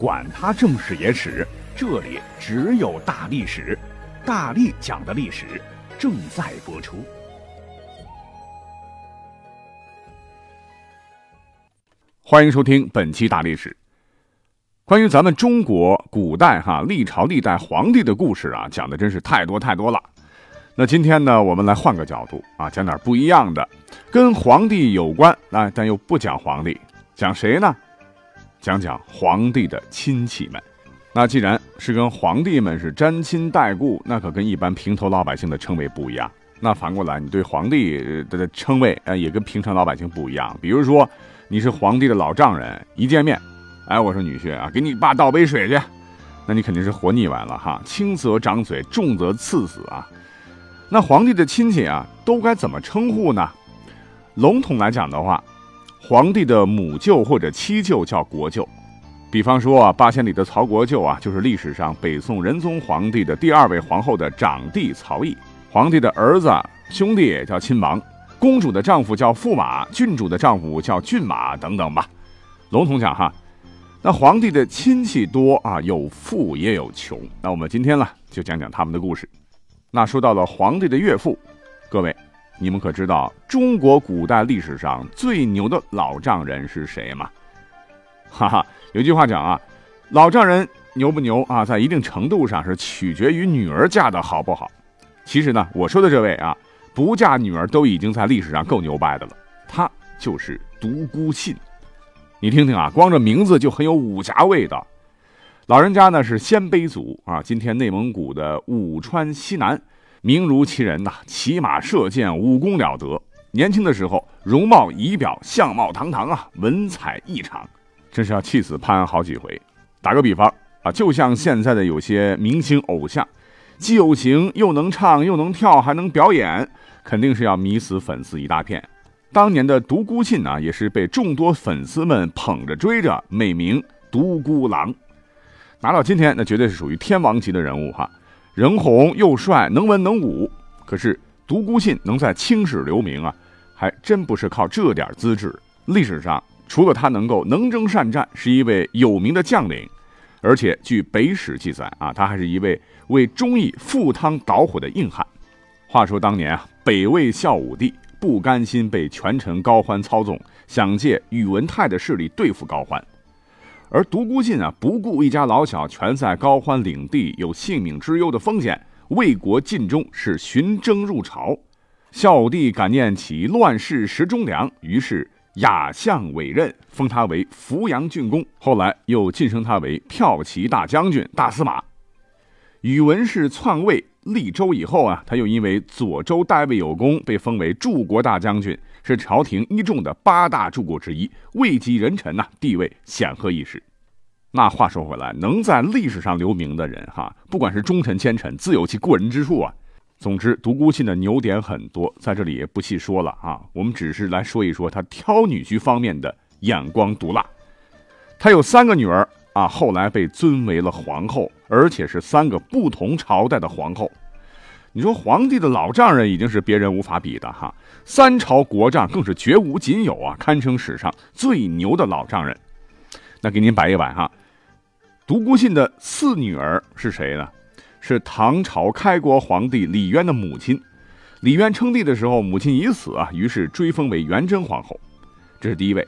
管他正史野史，这里只有大历史，大力讲的历史正在播出。欢迎收听本期大历史。关于咱们中国古代哈历朝历代皇帝的故事啊，讲的真是太多太多了。那今天呢，我们来换个角度啊，讲点不一样的，跟皇帝有关啊，但又不讲皇帝，讲谁呢？讲讲皇帝的亲戚们，那既然是跟皇帝们是沾亲带故，那可跟一般平头老百姓的称谓不一样。那反过来，你对皇帝的称谓，呃，也跟平常老百姓不一样。比如说，你是皇帝的老丈人，一见面，哎，我说女婿啊，给你爸倒杯水去，那你肯定是活腻歪了哈。轻则掌嘴，重则赐死啊。那皇帝的亲戚啊，都该怎么称呼呢？笼统来讲的话。皇帝的母舅或者妻舅叫国舅，比方说啊，八千里的曹国舅啊，就是历史上北宋仁宗皇帝的第二位皇后的长弟曹毅。皇帝的儿子兄弟也叫亲王，公主的丈夫叫驸马，郡主的丈夫叫郡马等等吧。笼统讲哈，那皇帝的亲戚多啊，有富也有穷。那我们今天呢，就讲讲他们的故事。那说到了皇帝的岳父，各位。你们可知道中国古代历史上最牛的老丈人是谁吗？哈哈，有句话讲啊，老丈人牛不牛啊，在一定程度上是取决于女儿嫁的好不好。其实呢，我说的这位啊，不嫁女儿都已经在历史上够牛掰的了。他就是独孤信。你听听啊，光这名字就很有武侠味道。老人家呢是鲜卑族啊，今天内蒙古的武川西南。名如其人呐，骑马射箭，武功了得。年轻的时候，容貌仪表，相貌堂堂啊，文采异常，真是要气死潘安好几回。打个比方啊，就像现在的有些明星偶像，既有型又能唱又能跳还能表演，肯定是要迷死粉丝一大片。当年的独孤信啊，也是被众多粉丝们捧着追着，美名独孤狼。拿到今天，那绝对是属于天王级的人物哈。人红又帅，能文能武。可是独孤信能在青史留名啊，还真不是靠这点资质。历史上除了他能够能征善战，是一位有名的将领，而且据北史记载啊，他还是一位为忠义赴汤蹈火的硬汉。话说当年啊，北魏孝武帝不甘心被权臣高欢操纵，想借宇文泰的势力对付高欢。而独孤信啊，不顾一家老小全在高欢领地，有性命之忧的风险，为国尽忠，是寻征入朝。孝武帝感念起乱世时忠良，于是雅相委任，封他为扶阳郡公。后来又晋升他为骠骑大将军、大司马。宇文氏篡位立周以后啊，他又因为左周代魏有功，被封为柱国大将军。是朝廷一众的八大柱国之一，位极人臣呐，地位显赫一时。那话说回来，能在历史上留名的人哈，不管是忠臣奸臣，自有其过人之处啊。总之，独孤信的牛点很多，在这里也不细说了啊。我们只是来说一说他挑女婿方面的眼光毒辣。他有三个女儿啊，后来被尊为了皇后，而且是三个不同朝代的皇后。你说皇帝的老丈人已经是别人无法比的哈，三朝国丈更是绝无仅有啊，堪称史上最牛的老丈人。那给您摆一摆哈，独孤信的四女儿是谁呢？是唐朝开国皇帝李渊的母亲。李渊称帝的时候，母亲已死啊，于是追封为元贞皇后，这是第一位。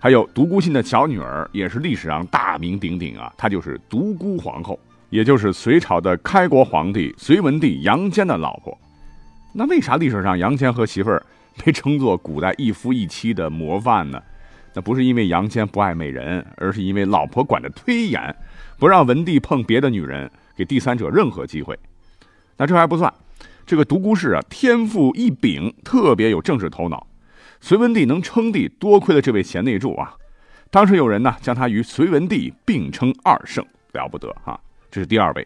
还有独孤信的小女儿，也是历史上大名鼎鼎啊，她就是独孤皇后。也就是隋朝的开国皇帝隋文帝杨坚的老婆，那为啥历史上杨坚和媳妇儿被称作古代一夫一妻的模范呢？那不是因为杨坚不爱美人，而是因为老婆管得忒严，不让文帝碰别的女人，给第三者任何机会。那这还不算，这个独孤氏啊，天赋异禀，特别有政治头脑。隋文帝能称帝，多亏了这位贤内助啊。当时有人呢，将他与隋文帝并称二圣，了不得哈。这是第二位，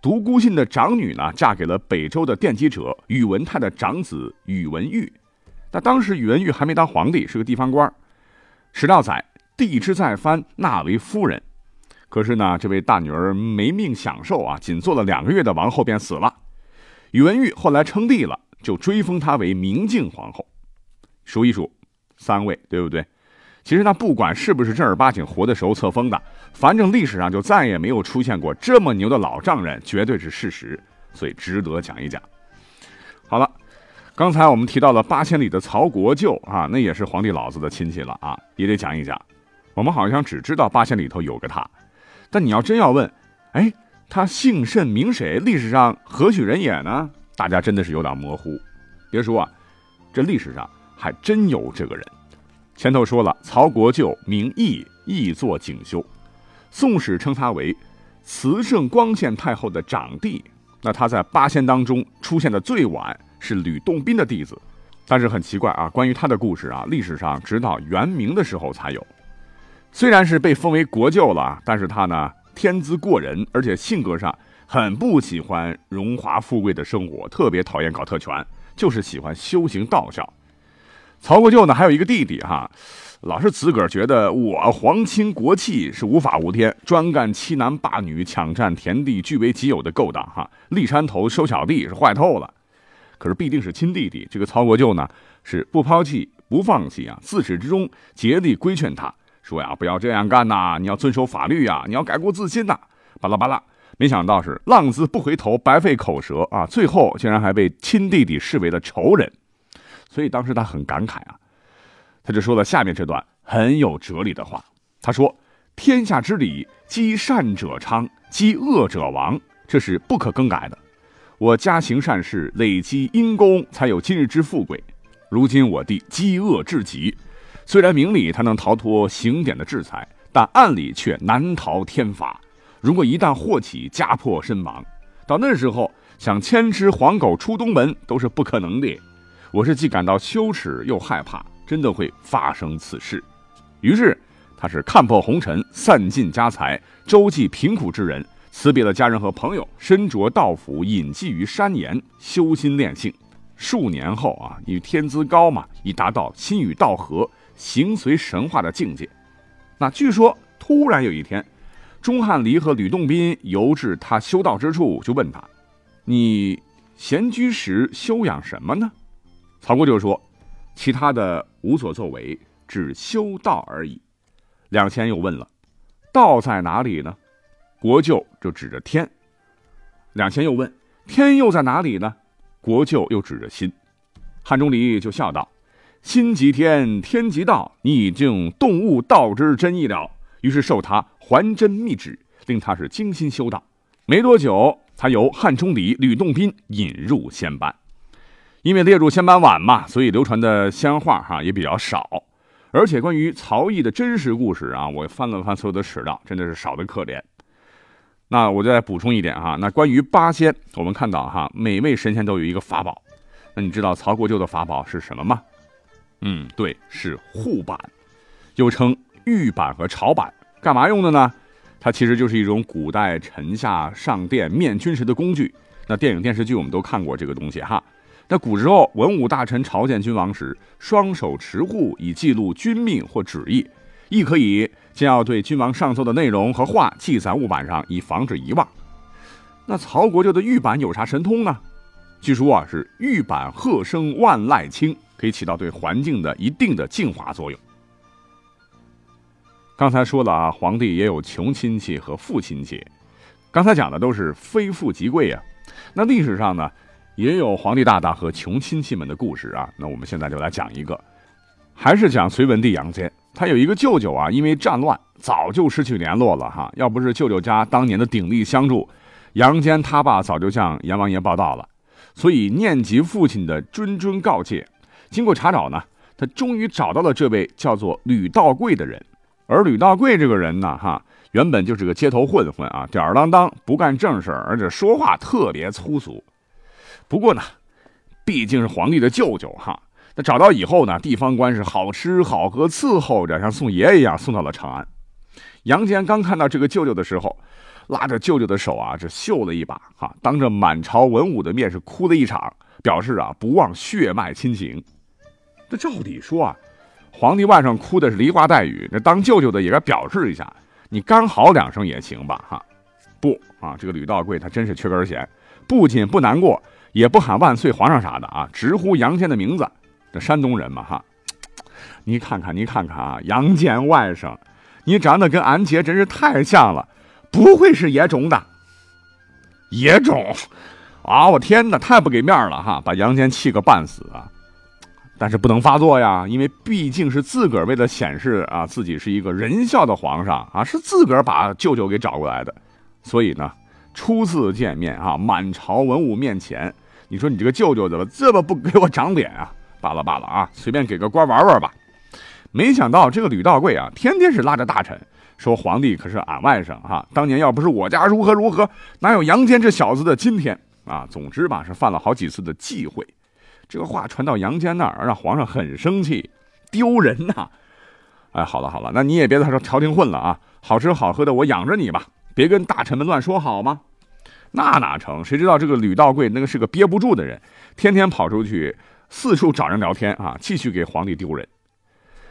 独孤信的长女呢，嫁给了北周的奠基者宇文泰的长子宇文毓。那当时宇文毓还没当皇帝，是个地方官。史料载，帝之再藩，纳为夫人。可是呢，这位大女儿没命享受啊，仅做了两个月的王后便死了。宇文毓后来称帝了，就追封她为明镜皇后。数一数，三位，对不对？其实他不管是不是正儿八经活的时候册封的，反正历史上就再也没有出现过这么牛的老丈人，绝对是事实，所以值得讲一讲。好了，刚才我们提到了八千里的曹国舅啊，那也是皇帝老子的亲戚了啊，也得讲一讲。我们好像只知道八千里头有个他，但你要真要问，哎，他姓甚名谁？历史上何许人也呢？大家真的是有点模糊。别说啊，这历史上还真有这个人。前头说了，曹国舅名义，义作景修，《宋史》称他为慈圣光献太后的长弟。那他在八仙当中出现的最晚是吕洞宾的弟子，但是很奇怪啊，关于他的故事啊，历史上直到元明的时候才有。虽然是被封为国舅了，但是他呢天资过人，而且性格上很不喜欢荣华富贵的生活，特别讨厌搞特权，就是喜欢修行道教。曹国舅呢，还有一个弟弟哈，老是自个儿觉得我皇亲国戚是无法无天，专干欺男霸女、抢占田地、据为己有的勾当哈。立山头收小弟是坏透了，可是必定是亲弟弟。这个曹国舅呢，是不抛弃、不放弃啊，自始至终竭力规劝他说呀，不要这样干呐，你要遵守法律呀，你要改过自新呐，巴拉巴拉。没想到是浪子不回头，白费口舌啊，最后竟然还被亲弟弟视为了仇人。所以当时他很感慨啊，他就说了下面这段很有哲理的话。他说：“天下之理，积善者昌，积恶者亡，这是不可更改的。我家行善事，累积阴功，才有今日之富贵。如今我弟积恶至极，虽然明里他能逃脱刑典的制裁，但暗里却难逃天罚。如果一旦祸起，家破身亡，到那时候想牵只黄狗出东门都是不可能的。”我是既感到羞耻又害怕，真的会发生此事。于是，他是看破红尘，散尽家财，周济贫苦之人，辞别了家人和朋友，身着道服，隐迹于山岩，修心炼性。数年后啊，因天资高嘛，已达到心与道合，形随神话的境界。那据说，突然有一天，钟汉离和吕洞宾游至他修道之处，就问他：“你闲居时修养什么呢？”曹国舅说：“其他的无所作为，只修道而已。”两千又问了：“道在哪里呢？”国舅就指着天。两千又问：“天又在哪里呢？”国舅又指着心。汉钟离就笑道：“心即天，天即道，你已经洞悟道之真意了。”于是授他还真密旨，令他是精心修道。没多久，他由汉钟离、吕洞宾引入仙班。因为列入仙班晚嘛，所以流传的仙话哈也比较少，而且关于曹毅的真实故事啊，我翻了翻所有的史料，真的是少得可怜。那我再补充一点哈，那关于八仙，我们看到哈，每位神仙都有一个法宝，那你知道曹国舅的法宝是什么吗？嗯，对，是护板，又称玉板和朝板，干嘛用的呢？它其实就是一种古代臣下上殿面君时的工具。那电影电视剧我们都看过这个东西哈。那古时候，文武大臣朝见君王时，双手持护以记录君命或旨意，亦可以将要对君王上奏的内容和话记在物板上，以防止遗忘。那曹国舅的玉板有啥神通呢？据说啊，是玉板鹤声万籁清，可以起到对环境的一定的净化作用。刚才说了啊，皇帝也有穷亲戚和富亲戚，刚才讲的都是非富即贵呀。那历史上呢？也有皇帝大大和穷亲戚们的故事啊，那我们现在就来讲一个，还是讲隋文帝杨坚。他有一个舅舅啊，因为战乱早就失去联络了哈。要不是舅舅家当年的鼎力相助，杨坚他爸早就向阎王爷报道了。所以念及父亲的谆谆告诫，经过查找呢，他终于找到了这位叫做吕道贵的人。而吕道贵这个人呢，哈，原本就是个街头混混啊，吊儿郎当，不干正事儿而且说话特别粗俗。不过呢，毕竟是皇帝的舅舅哈。那找到以后呢，地方官是好吃好喝伺候着，像送爷爷一样送到了长安。杨坚刚看到这个舅舅的时候，拉着舅舅的手啊，这秀了一把哈，当着满朝文武的面是哭了一场，表示啊不忘血脉亲情。这照理说啊，皇帝外甥哭的是梨花带雨，那当舅舅的也该表示一下，你干嚎两声也行吧哈。不啊，这个吕道贵他真是缺根弦，不仅不难过。也不喊万岁皇上啥的啊，直呼杨坚的名字。这山东人嘛哈，你看看，你看看啊，杨坚外甥，你长得跟俺姐真是太像了，不会是野种的？野种啊！我天哪，太不给面了哈，把杨坚气个半死啊！但是不能发作呀，因为毕竟是自个儿为了显示啊自己是一个仁孝的皇上啊，是自个儿把舅舅给找过来的，所以呢，初次见面啊，满朝文武面前，你说你这个舅舅怎么这么不给我长脸啊？罢了罢了啊，随便给个官玩玩吧。没想到这个吕道贵啊，天天是拉着大臣说皇帝可是俺外甥哈，当年要不是我家如何如何，哪有杨坚这小子的今天啊？总之吧，是犯了好几次的忌讳。这个话传到杨坚那儿，让皇上很生气，丢人呐！哎，好了好了，那你也别在说朝廷混了啊，好吃好喝的我养着你吧，别跟大臣们乱说好吗？那哪成？谁知道这个吕道贵那个是个憋不住的人，天天跑出去四处找人聊天啊，继续给皇帝丢人。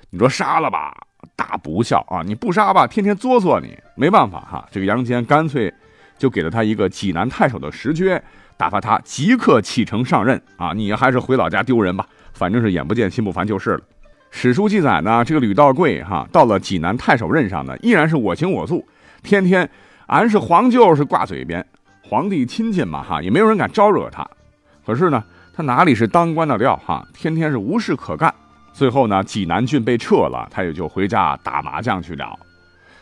你说杀了吧，大不孝啊！你不杀吧，天天作作你，没办法哈。这个杨坚干脆就给了他一个济南太守的实缺。打发他即刻启程上任啊！你还是回老家丢人吧，反正是眼不见心不烦就是了。史书记载呢，这个吕道贵哈到了济南太守任上呢，依然是我行我素，天天俺是皇舅是挂嘴边，皇帝亲戚嘛哈，也没有人敢招惹他。可是呢，他哪里是当官的料哈，天天是无事可干。最后呢，济南郡被撤了，他也就回家打麻将去了。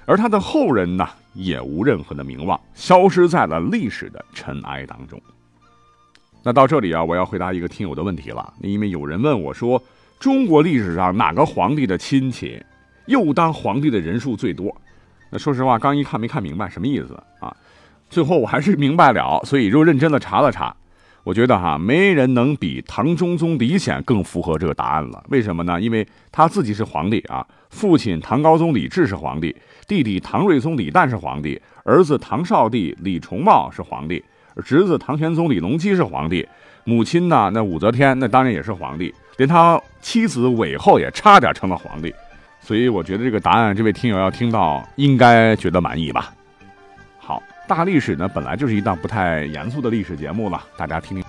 而他的后人呢，也无任何的名望，消失在了历史的尘埃当中。那到这里啊，我要回答一个听友的问题了。因为有人问我说，中国历史上哪个皇帝的亲戚又当皇帝的人数最多？那说实话，刚一看没看明白什么意思啊。最后我还是明白了，所以就认真的查了查。我觉得哈，没人能比唐中宗李显更符合这个答案了。为什么呢？因为他自己是皇帝啊，父亲唐高宗李治是皇帝，弟弟唐睿宗李旦是皇帝，儿子唐少帝李重茂是皇帝。侄子唐玄宗李隆基是皇帝，母亲呢？那武则天那当然也是皇帝，连他妻子韦后也差点成了皇帝，所以我觉得这个答案，这位听友要听到应该觉得满意吧。大历史呢本来就是一档不太严肃的历史节目了，大家听听。